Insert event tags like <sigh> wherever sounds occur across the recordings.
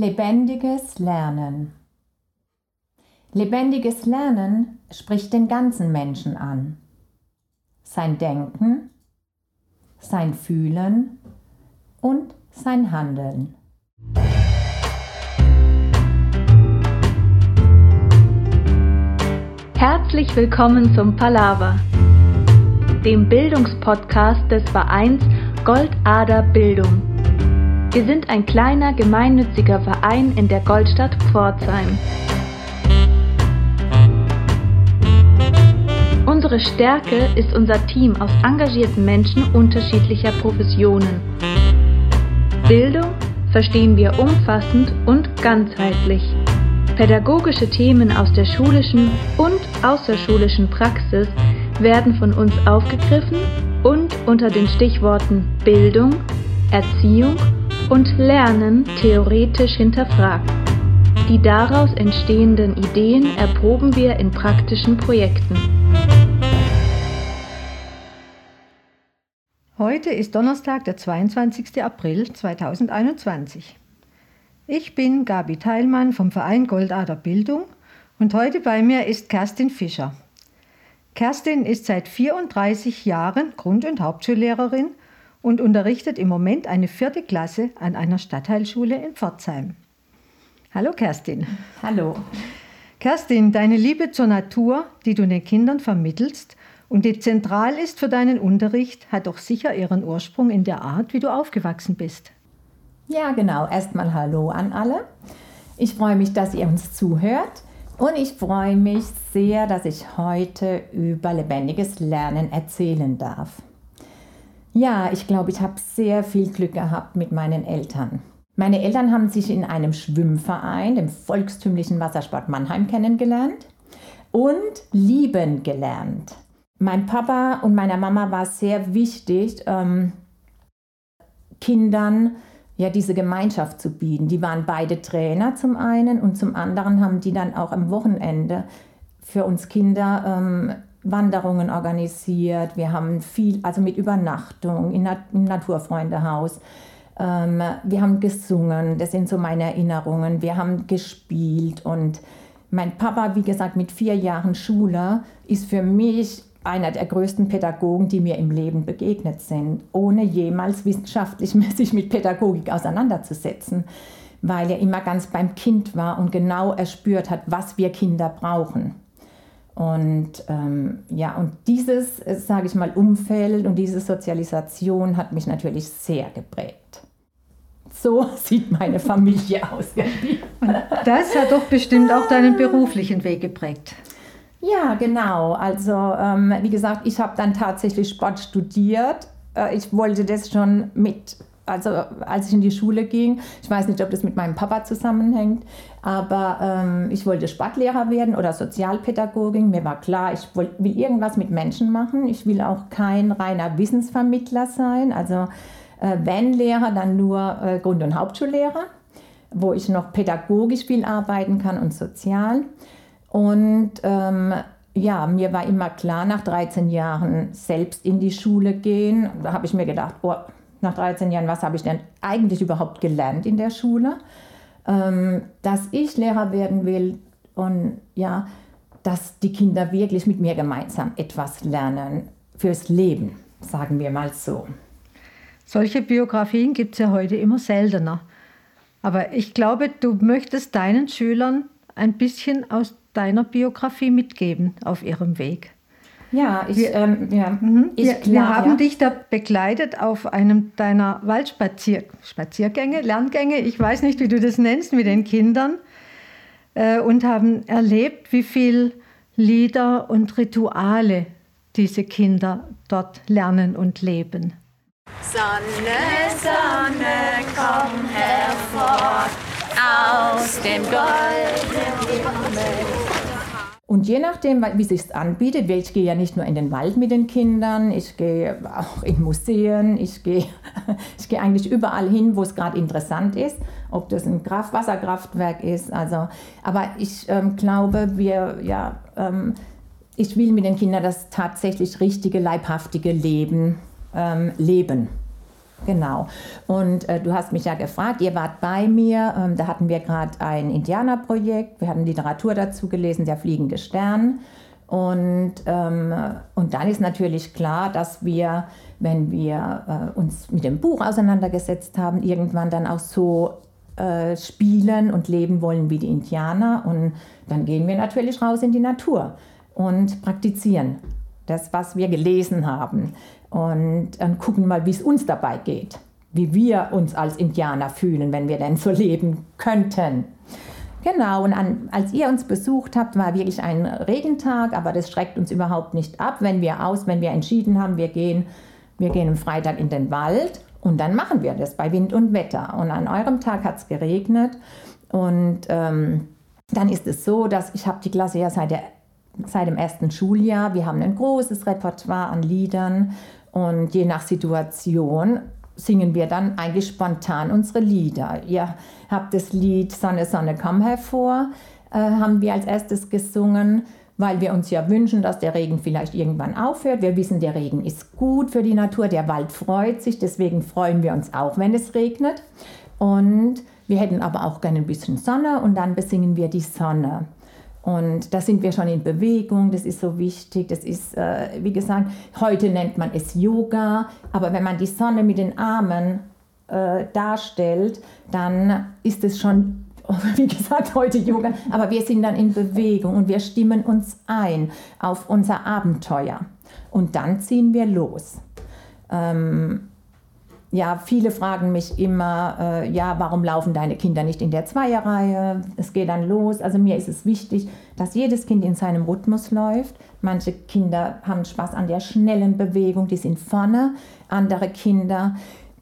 Lebendiges Lernen. Lebendiges Lernen spricht den ganzen Menschen an. Sein Denken, sein Fühlen und sein Handeln. Herzlich willkommen zum Palaver, dem Bildungspodcast des Vereins Goldader Bildung. Wir sind ein kleiner gemeinnütziger Verein in der Goldstadt Pforzheim. Unsere Stärke ist unser Team aus engagierten Menschen unterschiedlicher Professionen. Bildung verstehen wir umfassend und ganzheitlich. Pädagogische Themen aus der schulischen und außerschulischen Praxis werden von uns aufgegriffen und unter den Stichworten Bildung, Erziehung und Lernen theoretisch hinterfragt. Die daraus entstehenden Ideen erproben wir in praktischen Projekten. Heute ist Donnerstag, der 22. April 2021. Ich bin Gabi Teilmann vom Verein Goldader Bildung und heute bei mir ist Kerstin Fischer. Kerstin ist seit 34 Jahren Grund- und Hauptschullehrerin und unterrichtet im Moment eine vierte Klasse an einer Stadtteilschule in Pforzheim. Hallo Kerstin. Hallo. Kerstin, deine Liebe zur Natur, die du den Kindern vermittelst und die zentral ist für deinen Unterricht, hat doch sicher ihren Ursprung in der Art, wie du aufgewachsen bist. Ja, genau. Erstmal Hallo an alle. Ich freue mich, dass ihr uns zuhört und ich freue mich sehr, dass ich heute über lebendiges Lernen erzählen darf. Ja, ich glaube, ich habe sehr viel Glück gehabt mit meinen Eltern. Meine Eltern haben sich in einem Schwimmverein, dem Volkstümlichen Wassersport Mannheim, kennengelernt und lieben gelernt. Mein Papa und meiner Mama war sehr wichtig, ähm, Kindern ja diese Gemeinschaft zu bieten. Die waren beide Trainer zum einen und zum anderen haben die dann auch am Wochenende für uns Kinder ähm, Wanderungen organisiert. Wir haben viel, also mit Übernachtung in, im Naturfreundehaus. Ähm, wir haben gesungen, das sind so meine Erinnerungen. Wir haben gespielt und mein Papa, wie gesagt, mit vier Jahren Schule, ist für mich einer der größten Pädagogen, die mir im Leben begegnet sind, ohne jemals wissenschaftlich <laughs> sich mit Pädagogik auseinanderzusetzen, weil er immer ganz beim Kind war und genau erspürt hat, was wir Kinder brauchen. Und ähm, ja, und dieses, sage ich mal, Umfeld und diese Sozialisation hat mich natürlich sehr geprägt. So <laughs> sieht meine Familie aus. das hat doch bestimmt auch deinen beruflichen Weg geprägt. Ja, genau. Also ähm, wie gesagt, ich habe dann tatsächlich Sport studiert. Äh, ich wollte das schon mit also als ich in die Schule ging, ich weiß nicht, ob das mit meinem Papa zusammenhängt, aber ähm, ich wollte Sportlehrer werden oder Sozialpädagogin. Mir war klar, ich will, will irgendwas mit Menschen machen. Ich will auch kein reiner Wissensvermittler sein. Also äh, wenn Lehrer, dann nur äh, Grund- und Hauptschullehrer, wo ich noch pädagogisch viel arbeiten kann und sozial. Und ähm, ja, mir war immer klar, nach 13 Jahren selbst in die Schule gehen. Da habe ich mir gedacht, oh, nach 13 Jahren, was habe ich denn eigentlich überhaupt gelernt in der Schule? Ähm, dass ich Lehrer werden will und ja, dass die Kinder wirklich mit mir gemeinsam etwas lernen fürs Leben, sagen wir mal so. Solche Biografien gibt es ja heute immer seltener. Aber ich glaube, du möchtest deinen Schülern ein bisschen aus deiner Biografie mitgeben auf ihrem Weg. Ja, ich, wir, ähm, ja, mhm. ich, wir, klar, wir haben ja. dich da begleitet auf einem deiner Waldspaziergänge, Lerngänge, ich weiß nicht, wie du das nennst, mit den Kindern äh, und haben erlebt, wie viel Lieder und Rituale diese Kinder dort lernen und leben. Sonne, Sonne, komm hervor aus dem goldenen Himmel. Und je nachdem, wie sich anbietet, ich gehe ja nicht nur in den Wald mit den Kindern, ich gehe auch in Museen, ich gehe, <laughs> ich gehe eigentlich überall hin, wo es gerade interessant ist, ob das ein Kraft Wasserkraftwerk ist. Also, aber ich ähm, glaube, wir, ja, ähm, ich will mit den Kindern das tatsächlich richtige, leibhaftige Leben ähm, leben. Genau. Und äh, du hast mich ja gefragt, ihr wart bei mir, ähm, da hatten wir gerade ein Indianerprojekt, wir hatten Literatur dazu gelesen, der fliegende Stern. Und, ähm, und dann ist natürlich klar, dass wir, wenn wir äh, uns mit dem Buch auseinandergesetzt haben, irgendwann dann auch so äh, spielen und leben wollen wie die Indianer. Und dann gehen wir natürlich raus in die Natur und praktizieren das, was wir gelesen haben. Und dann gucken mal, wie es uns dabei geht, wie wir uns als Indianer fühlen, wenn wir denn so <laughs> leben könnten. Genau, und an, als ihr uns besucht habt, war wirklich ein Regentag, aber das schreckt uns überhaupt nicht ab, wenn wir aus, wenn wir entschieden haben, wir gehen, wir gehen am Freitag in den Wald und dann machen wir das bei Wind und Wetter. Und an eurem Tag hat es geregnet und ähm, dann ist es so, dass ich habe die Klasse ja seit, der, seit dem ersten Schuljahr, wir haben ein großes Repertoire an Liedern und je nach Situation singen wir dann eigentlich spontan unsere Lieder. Ihr habt das Lied Sonne, Sonne, komm hervor, äh, haben wir als erstes gesungen, weil wir uns ja wünschen, dass der Regen vielleicht irgendwann aufhört. Wir wissen, der Regen ist gut für die Natur, der Wald freut sich, deswegen freuen wir uns auch, wenn es regnet. Und wir hätten aber auch gerne ein bisschen Sonne und dann besingen wir die Sonne. Und da sind wir schon in Bewegung, das ist so wichtig. Das ist, äh, wie gesagt, heute nennt man es Yoga, aber wenn man die Sonne mit den Armen äh, darstellt, dann ist es schon, <laughs> wie gesagt, heute Yoga. Aber wir sind dann in Bewegung und wir stimmen uns ein auf unser Abenteuer. Und dann ziehen wir los. Ähm, ja, viele fragen mich immer, äh, ja, warum laufen deine Kinder nicht in der Zweierreihe? Es geht dann los. Also mir ist es wichtig, dass jedes Kind in seinem Rhythmus läuft. Manche Kinder haben Spaß an der schnellen Bewegung, die sind vorne. Andere Kinder,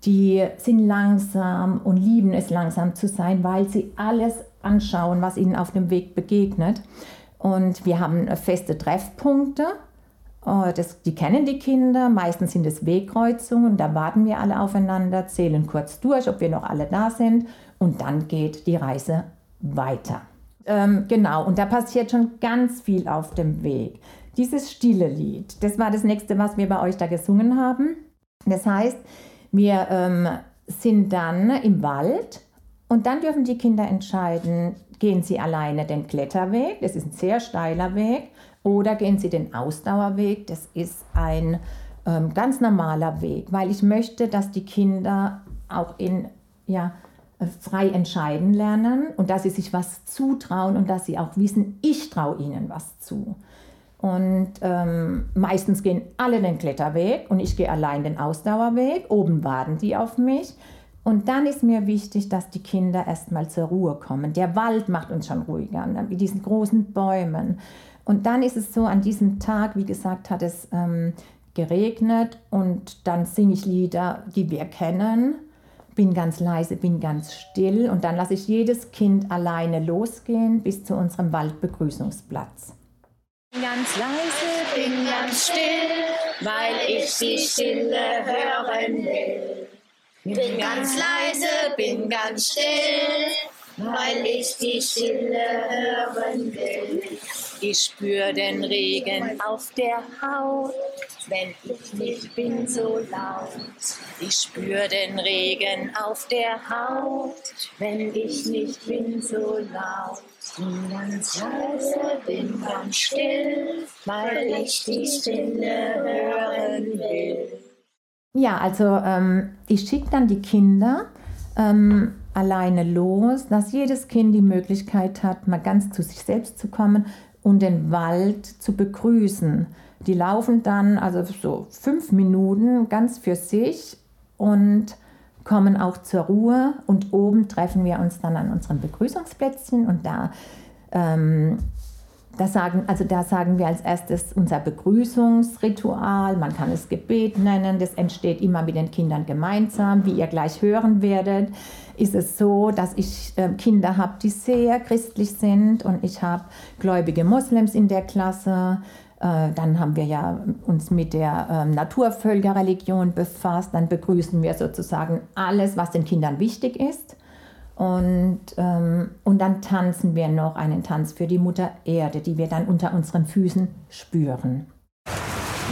die sind langsam und lieben es langsam zu sein, weil sie alles anschauen, was ihnen auf dem Weg begegnet. Und wir haben feste Treffpunkte das, die kennen die Kinder, meistens sind es Wegkreuzungen, da warten wir alle aufeinander, zählen kurz durch, ob wir noch alle da sind und dann geht die Reise weiter. Ähm, genau, und da passiert schon ganz viel auf dem Weg. Dieses stille Lied, das war das nächste, was wir bei euch da gesungen haben. Das heißt, wir ähm, sind dann im Wald und dann dürfen die Kinder entscheiden, gehen sie alleine den Kletterweg, das ist ein sehr steiler Weg, oder gehen Sie den Ausdauerweg. Das ist ein ähm, ganz normaler Weg, weil ich möchte, dass die Kinder auch in, ja, frei entscheiden lernen und dass sie sich was zutrauen und dass sie auch wissen, ich traue ihnen was zu. Und ähm, meistens gehen alle den Kletterweg und ich gehe allein den Ausdauerweg. Oben warten die auf mich. Und dann ist mir wichtig, dass die Kinder erstmal zur Ruhe kommen. Der Wald macht uns schon ruhiger, ne? mit diesen großen Bäumen. Und dann ist es so, an diesem Tag, wie gesagt, hat es ähm, geregnet und dann singe ich Lieder, die wir kennen. Bin ganz leise, bin ganz still und dann lasse ich jedes Kind alleine losgehen bis zu unserem Waldbegrüßungsplatz. Bin ganz leise, bin ganz still, weil ich die Stille hören will. Bin ganz leise, bin ganz still, weil ich die Stille hören will. Ich spür den Regen auf der Haut, wenn ich nicht bin so laut. Ich spür den Regen auf der Haut, wenn ich nicht bin so laut. Bin ganz leise, bin ganz still, weil ich die Stille hören will. Ja, also ähm, ich schicke dann die Kinder ähm, alleine los, dass jedes Kind die Möglichkeit hat, mal ganz zu sich selbst zu kommen und den Wald zu begrüßen. Die laufen dann also so fünf Minuten ganz für sich und kommen auch zur Ruhe und oben treffen wir uns dann an unserem Begrüßungsplätzchen und da ähm, da sagen, also da sagen wir als erstes unser Begrüßungsritual, man kann es Gebet nennen, das entsteht immer mit den Kindern gemeinsam. Wie ihr gleich hören werdet, ist es so, dass ich äh, Kinder habe, die sehr christlich sind und ich habe gläubige Moslems in der Klasse. Äh, dann haben wir ja uns mit der äh, Naturvölkerreligion befasst. Dann begrüßen wir sozusagen alles, was den Kindern wichtig ist. Und, ähm, und dann tanzen wir noch einen Tanz für die Mutter Erde, die wir dann unter unseren Füßen spüren.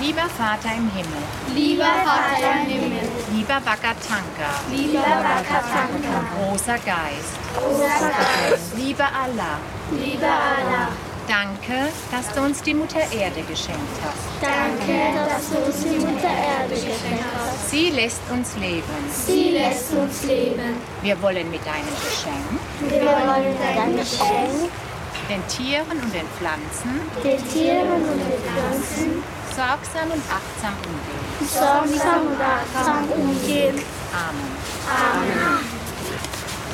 Lieber Vater im Himmel, lieber Vater im Himmel, Lieber Wakatanka, Lieber Wakatanka, großer Geist, großer Geist, lieber Allah, lieber Allah, danke, dass du uns die Mutter Erde geschenkt hast. danke, dass du uns die Mutter Erde geschenkt hast. Sie lässt uns leben. Sie lässt uns leben. Wir wollen mit deinem Geschenk Wir wollen dein Geschenk den Tieren und den Pflanzen den Tieren und den Pflanzen sorgsam und achtsam umgehen. sorgsam und achtsam umgehen. Amen. Amen.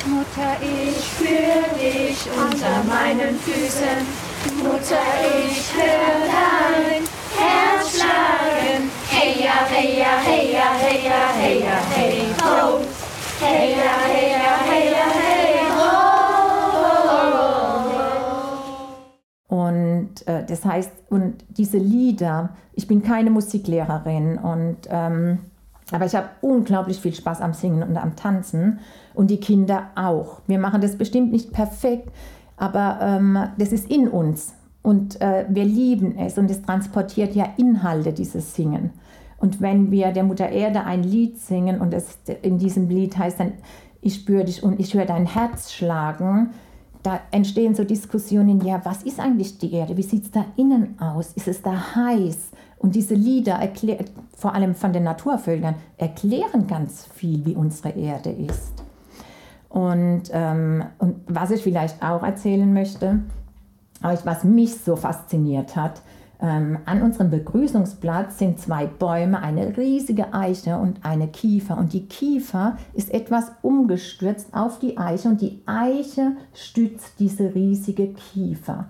Mutter, ich Spür dich unter meinen Füßen. Mutter, ich höre dein Herz schlagen. Hey ja, hey ja, hey ja, hey ja, hey ja, hey ho. Hey ja, hey ja, hey ja, hey Und äh, das heißt, und diese Lieder, ich bin keine Musiklehrerin, und, ähm, aber ich habe unglaublich viel Spaß am Singen und am Tanzen und die Kinder auch. Wir machen das bestimmt nicht perfekt, aber ähm, das ist in uns und äh, wir lieben es und es transportiert ja Inhalte, dieses Singen. Und wenn wir der Mutter Erde ein Lied singen und es in diesem Lied heißt dann, ich spüre dich und ich höre dein Herz schlagen, da entstehen so Diskussionen, ja, was ist eigentlich die Erde? Wie sieht es da innen aus? Ist es da heiß? Und diese Lieder, vor allem von den Naturvölkern, erklären ganz viel, wie unsere Erde ist. Und, ähm, und was ich vielleicht auch erzählen möchte, was mich so fasziniert hat, ähm, an unserem Begrüßungsplatz sind zwei Bäume, eine riesige Eiche und eine Kiefer. Und die Kiefer ist etwas umgestürzt auf die Eiche und die Eiche stützt diese riesige Kiefer.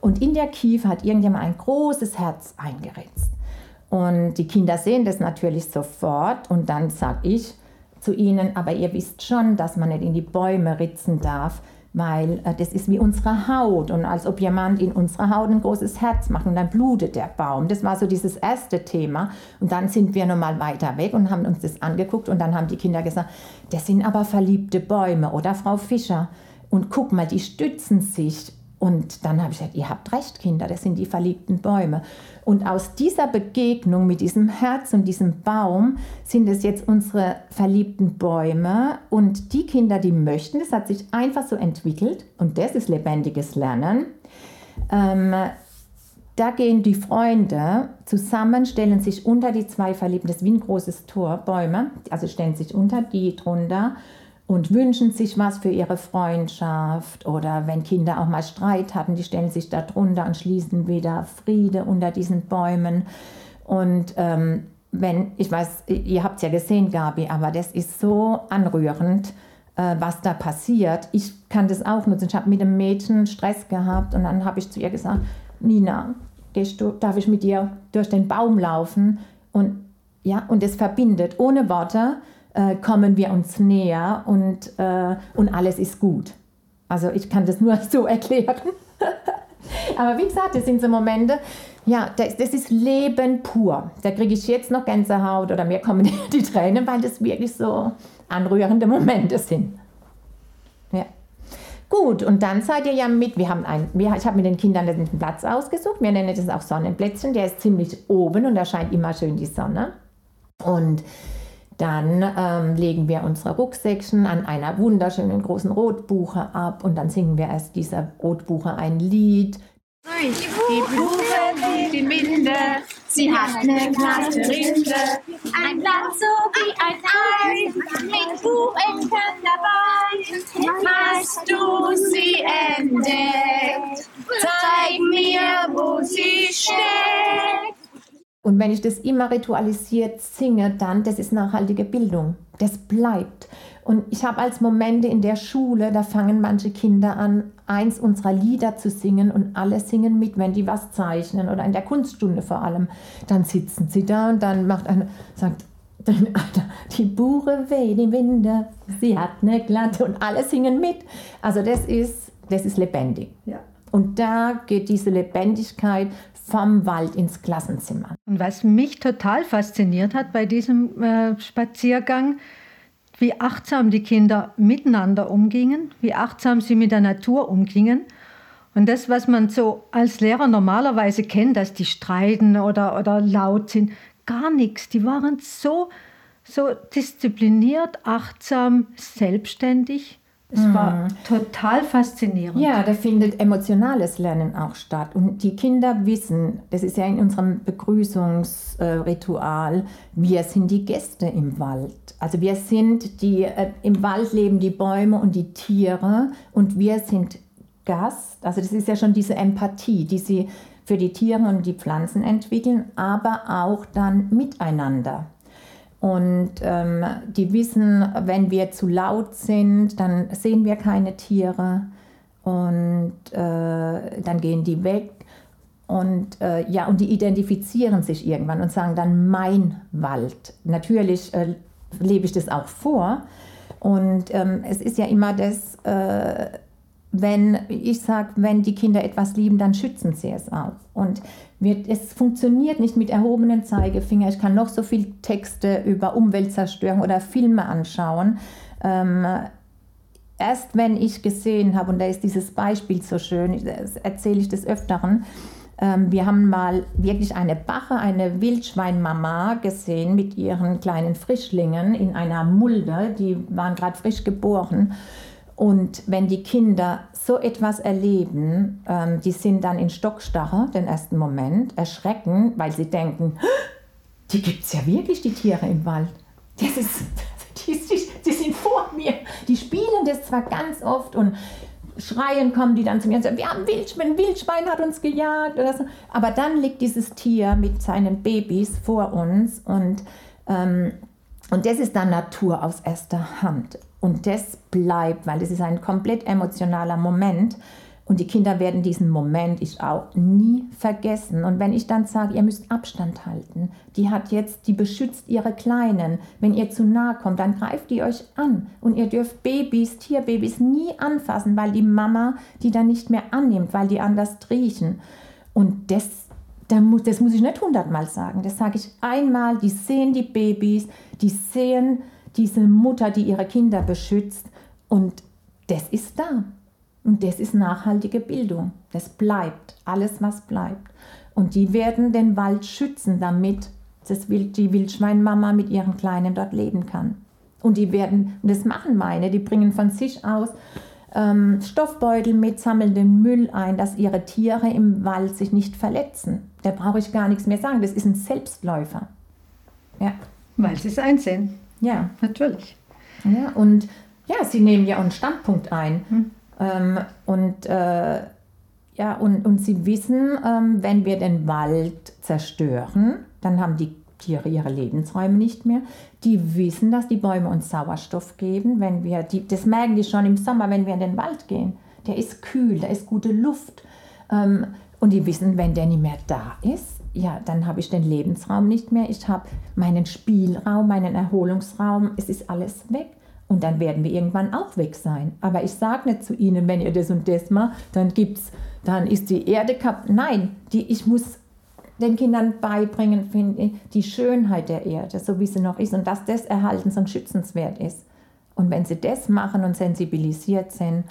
Und in der Kiefer hat irgendjemand ein großes Herz eingeritzt. Und die Kinder sehen das natürlich sofort und dann sage ich zu ihnen, aber ihr wisst schon, dass man nicht in die Bäume ritzen darf, weil äh, das ist wie unsere Haut und als ob jemand in unserer Haut ein großes Herz macht und dann blutet der Baum. Das war so dieses erste Thema und dann sind wir nochmal weiter weg und haben uns das angeguckt und dann haben die Kinder gesagt, das sind aber verliebte Bäume oder Frau Fischer und guck mal, die stützen sich und dann habe ich gesagt, ihr habt recht, Kinder, das sind die verliebten Bäume. Und aus dieser Begegnung mit diesem Herz und diesem Baum sind es jetzt unsere verliebten Bäume. Und die Kinder, die möchten, das hat sich einfach so entwickelt. Und das ist lebendiges Lernen. Ähm, da gehen die Freunde zusammen, stellen sich unter die zwei Verliebten, das ist wie ein großes Tor, Bäume, also stellen sich unter die drunter und wünschen sich was für ihre Freundschaft oder wenn Kinder auch mal Streit hatten, die stellen sich da drunter und schließen wieder Friede unter diesen Bäumen. Und ähm, wenn, ich weiß, ihr habt es ja gesehen, Gabi, aber das ist so anrührend, äh, was da passiert. Ich kann das auch nutzen. Ich habe mit einem Mädchen Stress gehabt und dann habe ich zu ihr gesagt, Nina, du, darf ich mit dir durch den Baum laufen? Und ja, und es verbindet ohne Worte äh, kommen wir uns näher und, äh, und alles ist gut. Also ich kann das nur <laughs> so erklären. <laughs> Aber wie gesagt, das sind so Momente, ja, das, das ist Leben pur. Da kriege ich jetzt noch Gänsehaut oder mir kommen <laughs> die Tränen, weil das wirklich so anrührende Momente sind. Ja. Gut, und dann seid ihr ja mit, wir haben ein, wir, ich habe mit den Kindern den Platz ausgesucht, wir nennen das auch Sonnenplätzchen, der ist ziemlich oben und da scheint immer schön die Sonne. Und dann ähm, legen wir unsere Rucksäckchen an einer wunderschönen großen Rotbuche ab und dann singen wir erst dieser Rotbuche ein Lied. Die Buche die Minde, sie hat eine glatte Rinde, ein Blatt so wie ein Ei, mit Buchenkern dabei. Hast du sie entdeckt? Zeig mir, wo sie steckt. Und wenn ich das immer ritualisiert singe, dann, das ist nachhaltige Bildung. Das bleibt. Und ich habe als Momente in der Schule, da fangen manche Kinder an, eins unserer Lieder zu singen und alle singen mit, wenn die was zeichnen oder in der Kunststunde vor allem. Dann sitzen sie da und dann macht einer, sagt, <laughs> die Buche weh, die Winde, sie hat eine glatte und alle singen mit. Also das ist, das ist lebendig. Ja. Und da geht diese Lebendigkeit vom Wald ins Klassenzimmer. Und was mich total fasziniert hat bei diesem äh, Spaziergang, wie achtsam die Kinder miteinander umgingen, wie achtsam sie mit der Natur umgingen. Und das, was man so als Lehrer normalerweise kennt, dass die streiten oder, oder laut sind, gar nichts. Die waren so so diszipliniert, achtsam, selbstständig. Es mhm. war total faszinierend. Ja, da findet emotionales Lernen auch statt. Und die Kinder wissen, das ist ja in unserem Begrüßungsritual, wir sind die Gäste im Wald. Also wir sind die, äh, im Wald leben die Bäume und die Tiere und wir sind Gast. Also das ist ja schon diese Empathie, die sie für die Tiere und die Pflanzen entwickeln, aber auch dann miteinander. Und ähm, die wissen, wenn wir zu laut sind, dann sehen wir keine Tiere und äh, dann gehen die weg. Und äh, ja, und die identifizieren sich irgendwann und sagen dann mein Wald. Natürlich äh, lebe ich das auch vor. Und ähm, es ist ja immer das, äh, wenn ich sage, wenn die Kinder etwas lieben, dann schützen sie es auch. Und wir, es funktioniert nicht mit erhobenen Zeigefinger. Ich kann noch so viele Texte über Umweltzerstörung oder Filme anschauen. Ähm, erst wenn ich gesehen habe, und da ist dieses Beispiel so schön, erzähle ich des Öfteren, ähm, wir haben mal wirklich eine Bache, eine Wildschweinmama gesehen mit ihren kleinen Frischlingen in einer Mulde, die waren gerade frisch geboren. Und wenn die Kinder so etwas erleben, ähm, die sind dann in Stockstarre den ersten Moment, erschrecken, weil sie denken, die gibt es ja wirklich, die Tiere im Wald. Das ist, die, die, sind vor mir. Die spielen das zwar ganz oft und schreien kommen die dann zu mir und sagen, wir haben Wildschwein, ein Wildschwein hat uns gejagt oder so. Aber dann liegt dieses Tier mit seinen Babys vor uns und, ähm, und das ist dann Natur aus erster Hand. Und das bleibt, weil das ist ein komplett emotionaler Moment. Und die Kinder werden diesen Moment ich auch nie vergessen. Und wenn ich dann sage, ihr müsst Abstand halten, die hat jetzt, die beschützt ihre Kleinen. Wenn ihr zu nahe kommt, dann greift die euch an. Und ihr dürft Babys, Tierbabys nie anfassen, weil die Mama die dann nicht mehr annimmt, weil die anders riechen. Und das, das muss ich nicht hundertmal sagen. Das sage ich einmal. Die sehen die Babys, die sehen diese Mutter, die ihre Kinder beschützt. Und das ist da. Und das ist nachhaltige Bildung. Das bleibt, alles was bleibt. Und die werden den Wald schützen, damit das Wild, die Wildschweinmama mit ihren Kleinen dort leben kann. Und die werden, und das machen meine, die bringen von sich aus ähm, Stoffbeutel mit, sammeln den Müll ein, dass ihre Tiere im Wald sich nicht verletzen. Da brauche ich gar nichts mehr sagen. Das ist ein Selbstläufer. Ja. Weil sie es einsehen. Ja, natürlich. Ja, und ja, sie nehmen ja auch einen Standpunkt ein. Hm. Ähm, und, äh, ja, und, und sie wissen, ähm, wenn wir den Wald zerstören, dann haben die Tiere ihre Lebensräume nicht mehr. Die wissen, dass die Bäume uns Sauerstoff geben. Wenn wir die, das merken die schon im Sommer, wenn wir in den Wald gehen. Der ist kühl, da ist gute Luft. Ähm, und die wissen, wenn der nicht mehr da ist, ja, dann habe ich den Lebensraum nicht mehr, ich habe meinen Spielraum, meinen Erholungsraum, es ist alles weg. Und dann werden wir irgendwann auch weg sein. Aber ich sage nicht zu ihnen, wenn ihr das und das macht, dann gibt's, dann ist die Erde kaputt. Nein, die, ich muss den Kindern beibringen, finde die Schönheit der Erde, so wie sie noch ist und dass das erhaltens und schützenswert ist. Und wenn sie das machen und sensibilisiert sind,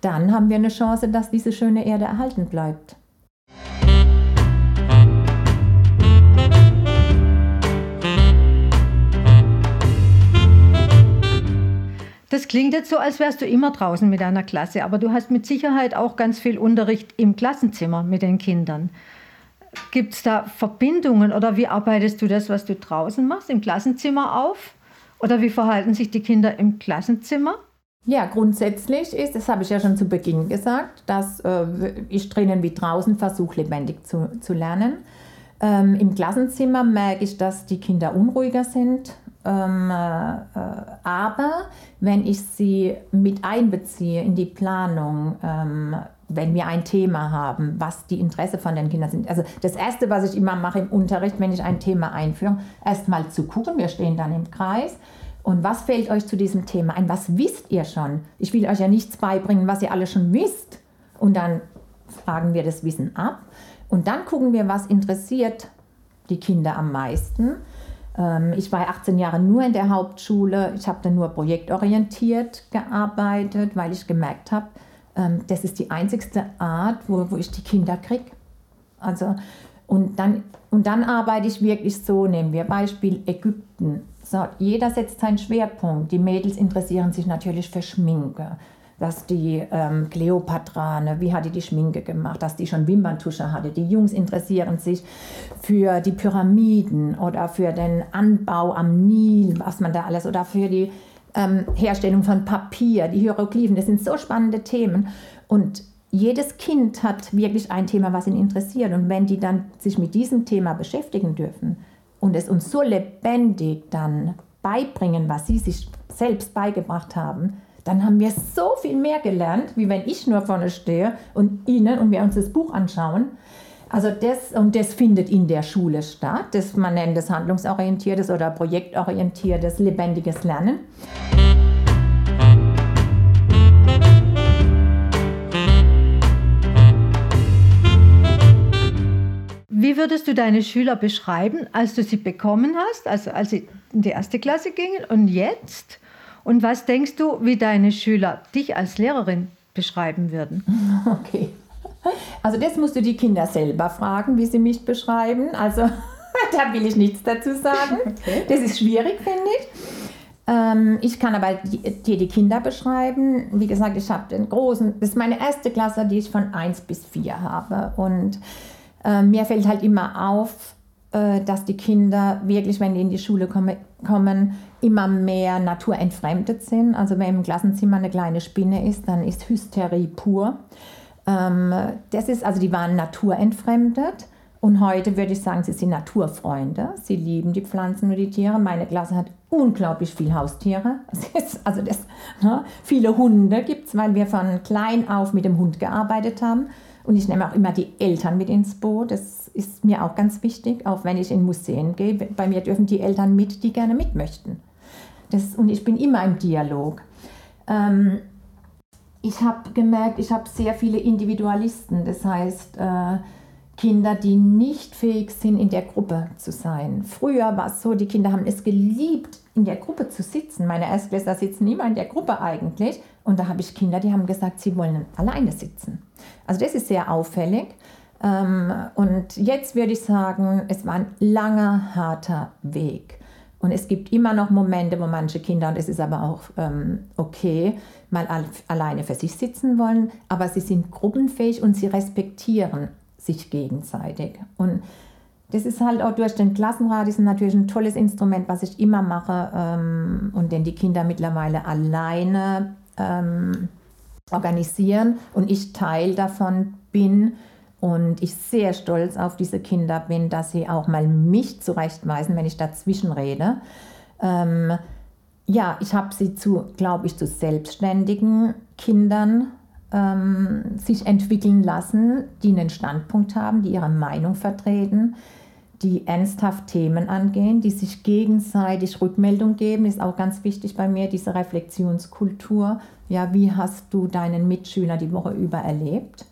dann haben wir eine Chance, dass diese schöne Erde erhalten bleibt. Das klingt jetzt so, als wärst du immer draußen mit deiner Klasse, aber du hast mit Sicherheit auch ganz viel Unterricht im Klassenzimmer mit den Kindern. Gibt es da Verbindungen oder wie arbeitest du das, was du draußen machst, im Klassenzimmer auf? Oder wie verhalten sich die Kinder im Klassenzimmer? Ja, grundsätzlich ist, das habe ich ja schon zu Beginn gesagt, dass äh, ich drinnen wie draußen versuche, lebendig zu, zu lernen. Ähm, Im Klassenzimmer merke ich, dass die Kinder unruhiger sind, ähm, äh, aber wenn ich sie mit einbeziehe in die Planung, ähm, wenn wir ein Thema haben, was die Interesse von den Kindern sind. Also das Erste, was ich immer mache im Unterricht, wenn ich ein Thema einführe, erstmal zu gucken, wir stehen dann im Kreis. Und was fällt euch zu diesem Thema ein? Was wisst ihr schon? Ich will euch ja nichts beibringen, was ihr alle schon wisst. Und dann fragen wir das Wissen ab. Und dann gucken wir, was interessiert die Kinder am meisten. Ähm, ich war 18 Jahre nur in der Hauptschule. Ich habe dann nur projektorientiert gearbeitet, weil ich gemerkt habe, ähm, das ist die einzigste Art, wo, wo ich die Kinder kriege. Also, und, dann, und dann arbeite ich wirklich so, nehmen wir Beispiel Ägypten. So, jeder setzt seinen Schwerpunkt. Die Mädels interessieren sich natürlich für Schminke. Dass die ähm, Kleopatra, ne, wie hat die die Schminke gemacht, dass die schon Wimperntusche hatte. Die Jungs interessieren sich für die Pyramiden oder für den Anbau am Nil, was man da alles, oder für die ähm, Herstellung von Papier, die Hieroglyphen. Das sind so spannende Themen. Und jedes Kind hat wirklich ein Thema, was ihn interessiert. Und wenn die dann sich mit diesem Thema beschäftigen dürfen und es uns so lebendig dann beibringen, was sie sich selbst beigebracht haben, dann haben wir so viel mehr gelernt, wie wenn ich nur vorne stehe und Ihnen und wir uns das Buch anschauen. Also das, und das findet in der Schule statt. Das, man nennt es handlungsorientiertes oder projektorientiertes, lebendiges Lernen. Wie würdest du deine Schüler beschreiben, als du sie bekommen hast, also als sie in die erste Klasse gingen und jetzt? Und was denkst du, wie deine Schüler dich als Lehrerin beschreiben würden? <laughs> Okay. Also das musst du die Kinder selber fragen, wie sie mich beschreiben. Also <laughs> da will ich nichts dazu sagen. Okay. Das ist schwierig, finde ich. Ähm, ich kann aber dir die Kinder beschreiben. Wie gesagt, ich habe den großen, das ist meine erste Klasse, die ich von 1 bis 4 habe. Und äh, mir fällt halt immer auf, äh, dass die Kinder wirklich, wenn die in die Schule komme, kommen, immer mehr naturentfremdet sind. Also wenn im Klassenzimmer eine kleine Spinne ist, dann ist Hysterie pur. Ähm, das ist, also die waren naturentfremdet. Und heute würde ich sagen, sie sind Naturfreunde. Sie lieben die Pflanzen und die Tiere. Meine Klasse hat unglaublich viele Haustiere. also das, ne, viele Hunde gibt es, weil wir von klein auf mit dem Hund gearbeitet haben. Und ich nehme auch immer die Eltern mit ins Boot. Das ist mir auch ganz wichtig, auch wenn ich in Museen gehe. Bei mir dürfen die Eltern mit, die gerne mit möchten. Das, und ich bin immer im Dialog. Ähm, ich habe gemerkt, ich habe sehr viele Individualisten, das heißt äh, Kinder, die nicht fähig sind, in der Gruppe zu sein. Früher war es so, die Kinder haben es geliebt, in der Gruppe zu sitzen. Meine Erstklässler sitzen immer in der Gruppe eigentlich. Und da habe ich Kinder, die haben gesagt, sie wollen alleine sitzen. Also das ist sehr auffällig. Ähm, und jetzt würde ich sagen, es war ein langer, harter Weg. Und es gibt immer noch Momente, wo manche Kinder, und es ist aber auch ähm, okay, mal alleine für sich sitzen wollen, aber sie sind gruppenfähig und sie respektieren sich gegenseitig. Und das ist halt auch durch den Klassenrat ist natürlich ein tolles Instrument, was ich immer mache ähm, und den die Kinder mittlerweile alleine ähm, organisieren und ich Teil davon bin und ich sehr stolz auf diese Kinder bin, dass sie auch mal mich zurechtweisen, wenn ich dazwischen rede. Ähm, ja, ich habe sie zu, glaube ich, zu selbstständigen Kindern ähm, sich entwickeln lassen, die einen Standpunkt haben, die ihre Meinung vertreten, die ernsthaft Themen angehen, die sich gegenseitig Rückmeldung geben, ist auch ganz wichtig bei mir, diese Reflexionskultur. Ja, wie hast du deinen Mitschüler die Woche über erlebt?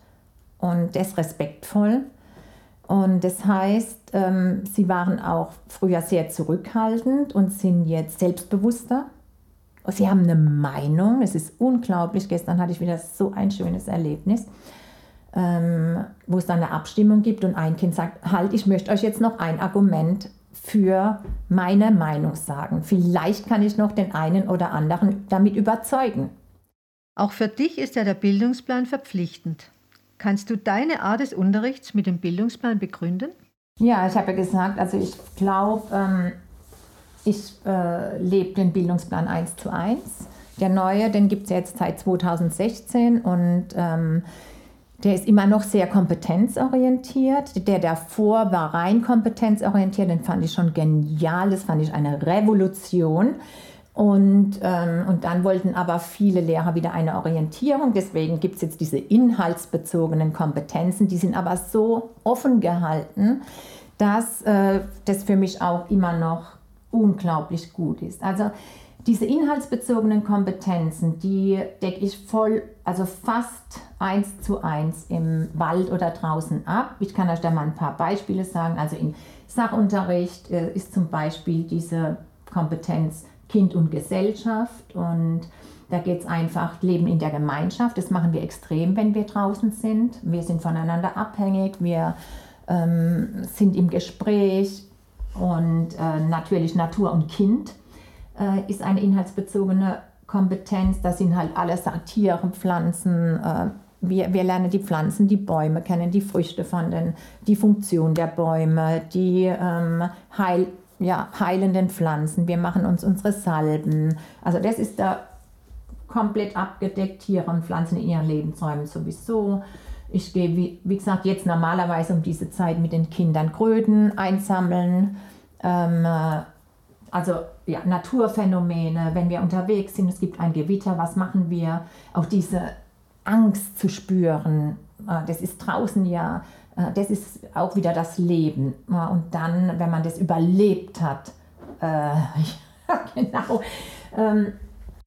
Und das respektvoll. Und das heißt, ähm, sie waren auch früher sehr zurückhaltend und sind jetzt selbstbewusster. Sie haben eine Meinung, es ist unglaublich. Gestern hatte ich wieder so ein schönes Erlebnis ähm, wo es dann eine Abstimmung gibt und ein Kind sagt, halt, ich möchte euch jetzt noch ein Argument für meine Meinung sagen. Vielleicht kann ich noch den einen oder anderen damit überzeugen. Auch für dich ist ja der Bildungsplan verpflichtend. Kannst du deine Art des Unterrichts mit dem Bildungsplan begründen? Ja, ich habe ja gesagt, also ich glaube, ähm, ich äh, lebe den Bildungsplan 1 zu 1. Der neue, den gibt es jetzt seit 2016 und ähm, der ist immer noch sehr kompetenzorientiert. Der davor war rein kompetenzorientiert. Den fand ich schon genial. Das fand ich eine Revolution. Und, ähm, und dann wollten aber viele Lehrer wieder eine Orientierung. Deswegen gibt es jetzt diese inhaltsbezogenen Kompetenzen. Die sind aber so offen gehalten, dass äh, das für mich auch immer noch unglaublich gut ist. Also diese inhaltsbezogenen Kompetenzen, die decke ich voll, also fast eins zu eins im Wald oder draußen ab. Ich kann euch da mal ein paar Beispiele sagen. Also im Sachunterricht äh, ist zum Beispiel diese Kompetenz Kind und Gesellschaft und da geht es einfach Leben in der Gemeinschaft. Das machen wir extrem, wenn wir draußen sind. Wir sind voneinander abhängig, wir ähm, sind im Gespräch und äh, natürlich Natur und Kind äh, ist eine inhaltsbezogene Kompetenz. Das sind halt alle Tiere, Pflanzen. Äh, wir, wir lernen die Pflanzen, die Bäume kennen, die Früchte von den, die Funktion der Bäume, die ähm, Heil, ja, heilenden Pflanzen. Wir machen uns unsere Salben. Also das ist da komplett abgedeckt. Tiere und Pflanzen in ihren Lebensräumen sowieso. Ich gehe, wie, wie gesagt, jetzt normalerweise um diese Zeit mit den Kindern Kröten einsammeln. Ähm, äh, also ja, Naturphänomene, wenn wir unterwegs sind, es gibt ein Gewitter, was machen wir? Auch diese Angst zu spüren, äh, das ist draußen ja, das ist auch wieder das Leben. Und dann, wenn man das überlebt hat, äh, <laughs> genau, ähm,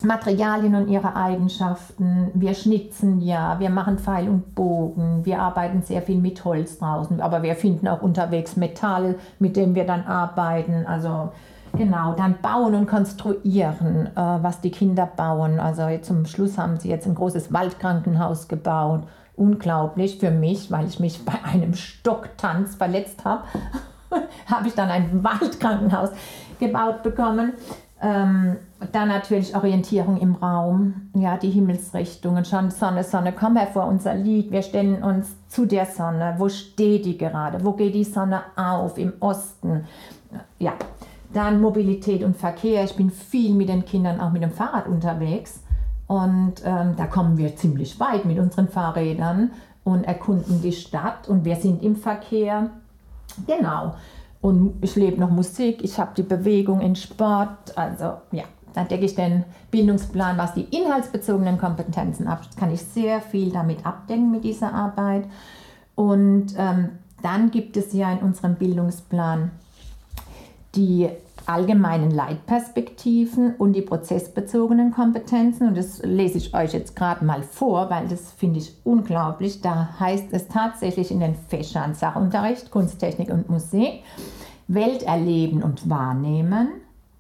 Materialien und ihre Eigenschaften. Wir schnitzen ja, wir machen Pfeil und Bogen, wir arbeiten sehr viel mit Holz draußen, aber wir finden auch unterwegs Metall, mit dem wir dann arbeiten. Also genau, dann bauen und konstruieren, äh, was die Kinder bauen. Also zum Schluss haben sie jetzt ein großes Waldkrankenhaus gebaut. Unglaublich für mich, weil ich mich bei einem Stocktanz verletzt habe, <laughs> habe ich dann ein Waldkrankenhaus gebaut bekommen. Ähm, dann natürlich Orientierung im Raum, ja, die Himmelsrichtungen, schon Sonne, Sonne, komm hervor, unser Lied, wir stellen uns zu der Sonne, wo steht die gerade, wo geht die Sonne auf, im Osten, ja. Dann Mobilität und Verkehr, ich bin viel mit den Kindern auch mit dem Fahrrad unterwegs und ähm, da kommen wir ziemlich weit mit unseren Fahrrädern und erkunden die Stadt und wir sind im Verkehr, genau. Und ich lebe noch Musik, ich habe die Bewegung in Sport, also ja, dann decke ich den Bildungsplan, was die inhaltsbezogenen Kompetenzen ab, kann ich sehr viel damit abdecken mit dieser Arbeit. Und ähm, dann gibt es ja in unserem Bildungsplan die allgemeinen Leitperspektiven und die prozessbezogenen Kompetenzen. Und das lese ich euch jetzt gerade mal vor, weil das finde ich unglaublich. Da heißt es tatsächlich in den Fächern Sachunterricht, Kunsttechnik und Musik, Welt erleben und wahrnehmen,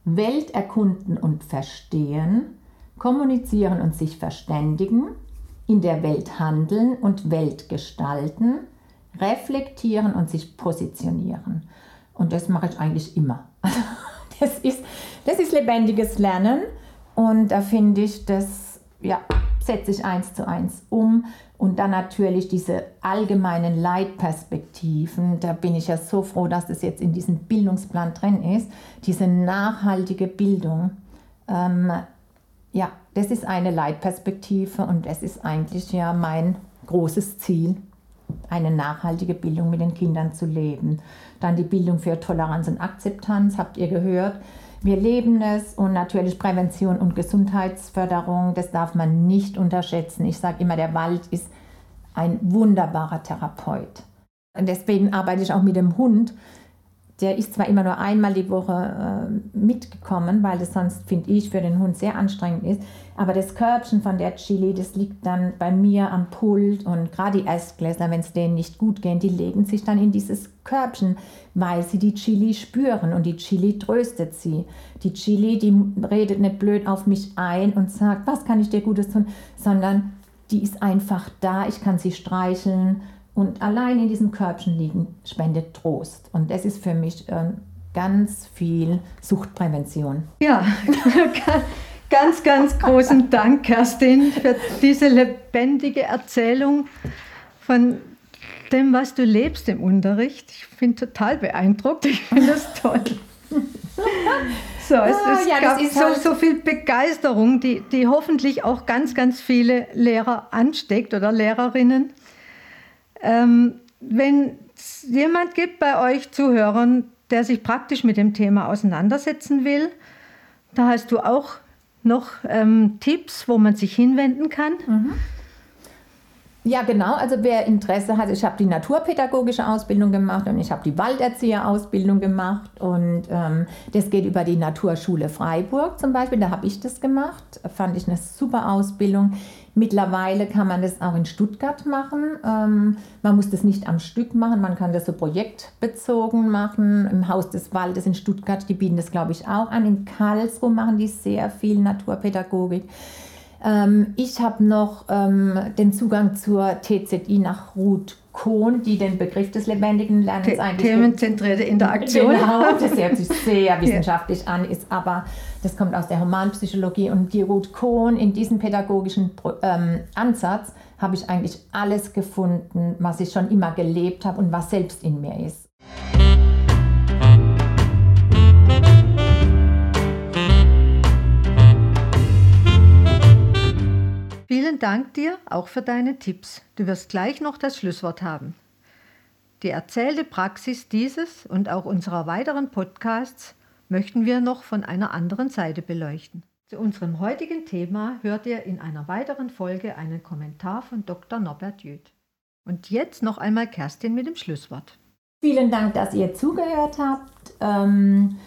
Welt erkunden und verstehen, kommunizieren und sich verständigen, in der Welt handeln und Welt gestalten, reflektieren und sich positionieren. Und das mache ich eigentlich immer. <laughs> Das ist, das ist lebendiges Lernen und da finde ich, das ja, setze ich eins zu eins um. Und dann natürlich diese allgemeinen Leitperspektiven. Da bin ich ja so froh, dass das jetzt in diesem Bildungsplan drin ist. Diese nachhaltige Bildung. Ähm, ja, das ist eine Leitperspektive und das ist eigentlich ja mein großes Ziel, eine nachhaltige Bildung mit den Kindern zu leben. Dann die Bildung für Toleranz und Akzeptanz, habt ihr gehört. Wir leben es und natürlich Prävention und Gesundheitsförderung, das darf man nicht unterschätzen. Ich sage immer, der Wald ist ein wunderbarer Therapeut. Und deswegen arbeite ich auch mit dem Hund, der ist zwar immer nur einmal die Woche äh, mitgekommen, weil das sonst, finde ich, für den Hund sehr anstrengend ist. Aber das Körbchen von der Chili, das liegt dann bei mir am Pult. Und gerade die Erstklässler, wenn es denen nicht gut geht, die legen sich dann in dieses Körbchen, weil sie die Chili spüren. Und die Chili tröstet sie. Die Chili, die redet nicht blöd auf mich ein und sagt, was kann ich dir Gutes tun, sondern die ist einfach da, ich kann sie streicheln und allein in diesem Körbchen liegen spendet Trost. Und das ist für mich äh, ganz viel Suchtprävention. Ja, <laughs> ganz, ganz großen Dank, Kerstin, für diese lebendige Erzählung von dem, was du lebst im Unterricht. Ich bin total beeindruckt. Ich finde das toll. So, es, ah, es ja, gab so, halt so viel Begeisterung, die, die hoffentlich auch ganz, ganz viele Lehrer ansteckt oder Lehrerinnen. Ähm, wenn es jemand gibt bei euch Zuhörern, der sich praktisch mit dem Thema auseinandersetzen will, da hast du auch noch ähm, Tipps, wo man sich hinwenden kann. Mhm. Ja, genau. Also wer Interesse hat, ich habe die naturpädagogische Ausbildung gemacht und ich habe die Walderzieherausbildung gemacht und ähm, das geht über die Naturschule Freiburg zum Beispiel. Da habe ich das gemacht. Fand ich eine super Ausbildung. Mittlerweile kann man das auch in Stuttgart machen. Ähm, man muss das nicht am Stück machen, man kann das so projektbezogen machen. Im Haus des Waldes in Stuttgart, die bieten das, glaube ich, auch an. In Karlsruhe machen die sehr viel Naturpädagogik. Ähm, ich habe noch ähm, den Zugang zur TZI nach Ruth Kohn, die den Begriff des lebendigen Lernens The eigentlich... Themenzentrierte Interaktion. Genau, das hört sich sehr <laughs> wissenschaftlich an, ist aber, das kommt aus der Humanpsychologie und die Ruth Kohn in diesem pädagogischen ähm, Ansatz habe ich eigentlich alles gefunden, was ich schon immer gelebt habe und was selbst in mir ist. Vielen Dank dir auch für deine Tipps. Du wirst gleich noch das Schlusswort haben. Die erzählte Praxis dieses und auch unserer weiteren Podcasts möchten wir noch von einer anderen Seite beleuchten. Zu unserem heutigen Thema hört ihr in einer weiteren Folge einen Kommentar von Dr. Norbert Jüth. Und jetzt noch einmal Kerstin mit dem Schlusswort. Vielen Dank, dass ihr zugehört habt. Ähm,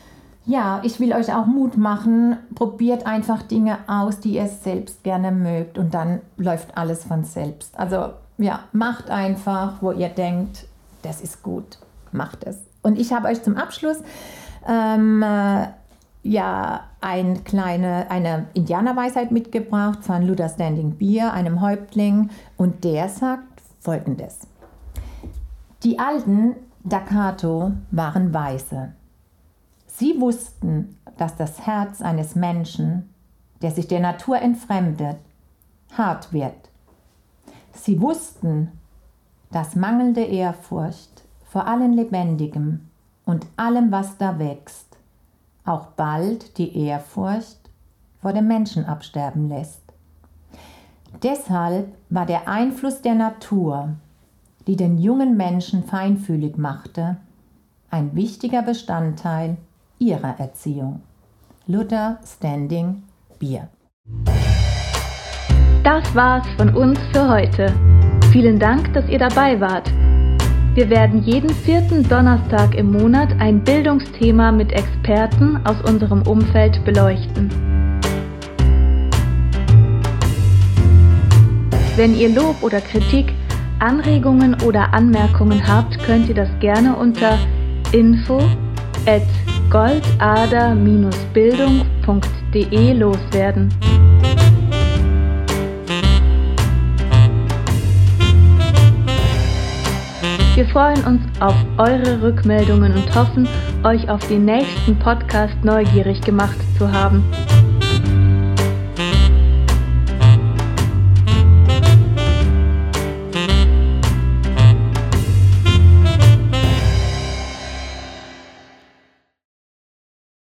ja, ich will euch auch Mut machen. Probiert einfach Dinge aus, die ihr selbst gerne mögt und dann läuft alles von selbst. Also ja, macht einfach, wo ihr denkt, das ist gut. Macht es. Und ich habe euch zum Abschluss ähm, äh, ja ein kleine, eine Indianerweisheit mitgebracht von Luther Standing Beer, einem Häuptling, und der sagt folgendes. Die alten Dakato waren Weise. Sie wussten, dass das Herz eines Menschen, der sich der Natur entfremdet, hart wird. Sie wussten, dass mangelnde Ehrfurcht vor allem Lebendigem und allem, was da wächst, auch bald die Ehrfurcht vor dem Menschen absterben lässt. Deshalb war der Einfluss der Natur, die den jungen Menschen feinfühlig machte, ein wichtiger Bestandteil ihrer Erziehung. Luther Standing Bier. Das war's von uns für heute. Vielen Dank, dass ihr dabei wart. Wir werden jeden vierten Donnerstag im Monat ein Bildungsthema mit Experten aus unserem Umfeld beleuchten. Wenn ihr Lob oder Kritik, Anregungen oder Anmerkungen habt, könnt ihr das gerne unter info goldader-bildung.de loswerden. Wir freuen uns auf eure Rückmeldungen und hoffen, euch auf den nächsten Podcast neugierig gemacht zu haben.